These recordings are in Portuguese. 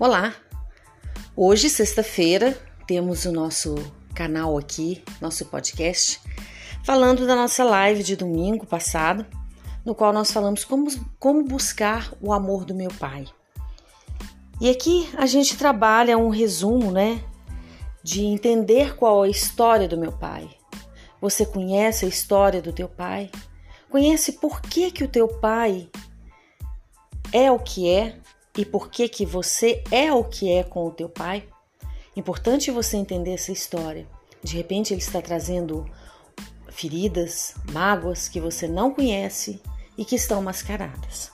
Olá! Hoje, sexta-feira, temos o nosso canal aqui, nosso podcast, falando da nossa live de domingo passado, no qual nós falamos como, como buscar o amor do meu pai. E aqui a gente trabalha um resumo, né, de entender qual a história do meu pai. Você conhece a história do teu pai? Conhece por que que o teu pai é o que é e por que que você é o que é com o teu pai? Importante você entender essa história. De repente ele está trazendo feridas, mágoas que você não conhece e que estão mascaradas.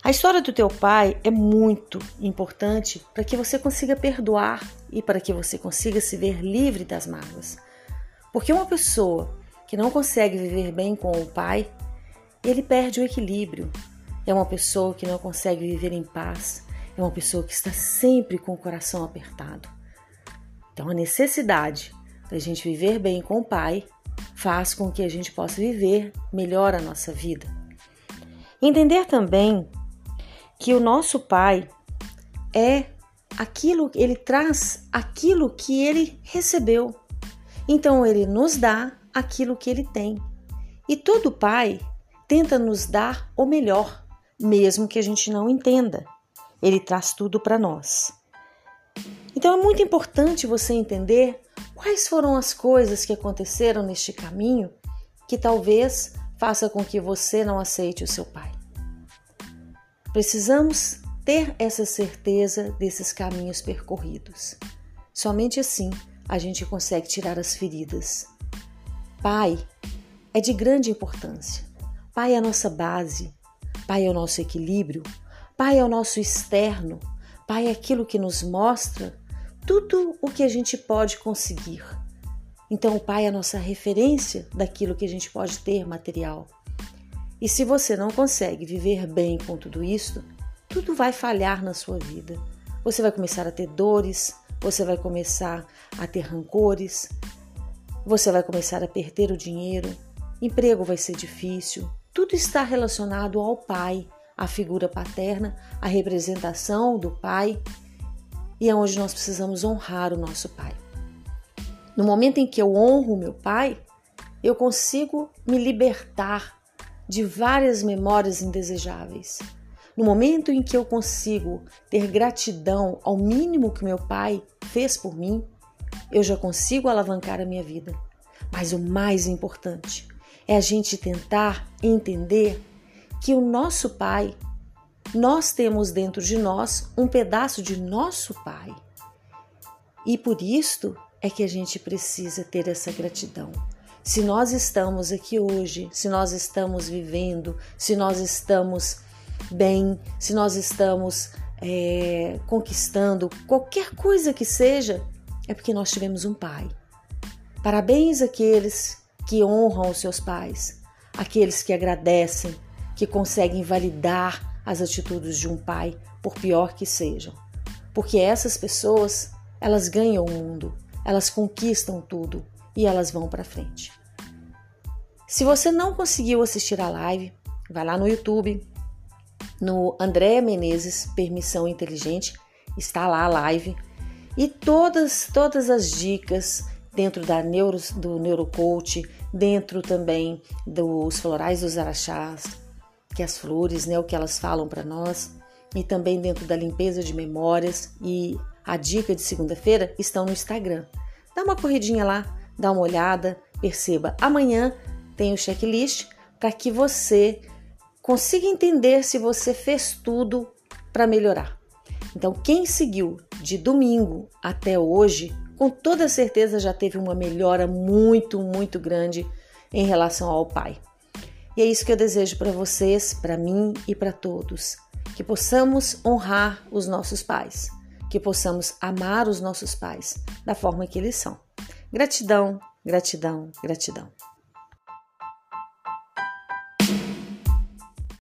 A história do teu pai é muito importante para que você consiga perdoar e para que você consiga se ver livre das mágoas. Porque uma pessoa que não consegue viver bem com o pai, ele perde o equilíbrio, é uma pessoa que não consegue viver em paz, é uma pessoa que está sempre com o coração apertado. Então, a necessidade da gente viver bem com o Pai faz com que a gente possa viver melhor a nossa vida. Entender também que o nosso Pai é aquilo, ele traz aquilo que ele recebeu. Então ele nos dá aquilo que ele tem. E todo pai tenta nos dar o melhor mesmo que a gente não entenda. Ele traz tudo para nós. Então é muito importante você entender quais foram as coisas que aconteceram neste caminho que talvez faça com que você não aceite o seu pai. Precisamos ter essa certeza desses caminhos percorridos. Somente assim a gente consegue tirar as feridas. Pai é de grande importância. Pai é a nossa base, Pai é o nosso equilíbrio, Pai é o nosso externo, Pai é aquilo que nos mostra tudo o que a gente pode conseguir. Então, o Pai é a nossa referência daquilo que a gente pode ter material. E se você não consegue viver bem com tudo isso, tudo vai falhar na sua vida. Você vai começar a ter dores, você vai começar a ter rancores, você vai começar a perder o dinheiro, emprego vai ser difícil, tudo está relacionado ao pai, a figura paterna, a representação do pai e é onde nós precisamos honrar o nosso pai. No momento em que eu honro meu pai, eu consigo me libertar de várias memórias indesejáveis. No momento em que eu consigo ter gratidão ao mínimo que meu pai fez por mim, eu já consigo alavancar a minha vida. Mas o mais importante, é a gente tentar entender que o nosso Pai, nós temos dentro de nós um pedaço de nosso Pai. E por isto é que a gente precisa ter essa gratidão. Se nós estamos aqui hoje, se nós estamos vivendo, se nós estamos bem, se nós estamos é, conquistando qualquer coisa que seja, é porque nós tivemos um Pai. Parabéns àqueles que honram os seus pais, aqueles que agradecem, que conseguem validar as atitudes de um pai, por pior que sejam. Porque essas pessoas, elas ganham o mundo, elas conquistam tudo e elas vão para frente. Se você não conseguiu assistir a live, vai lá no YouTube, no Andréa Menezes Permissão Inteligente, está lá a live e todas todas as dicas dentro da neuro, do neurocoach, dentro também dos florais dos araxás, que as flores, né, o que elas falam para nós, e também dentro da limpeza de memórias e a dica de segunda-feira estão no Instagram. Dá uma corridinha lá, dá uma olhada, perceba. Amanhã tem o checklist para que você consiga entender se você fez tudo para melhorar. Então, quem seguiu de domingo até hoje com toda certeza já teve uma melhora muito, muito grande em relação ao pai. E é isso que eu desejo para vocês, para mim e para todos, que possamos honrar os nossos pais, que possamos amar os nossos pais da forma que eles são. Gratidão, gratidão, gratidão.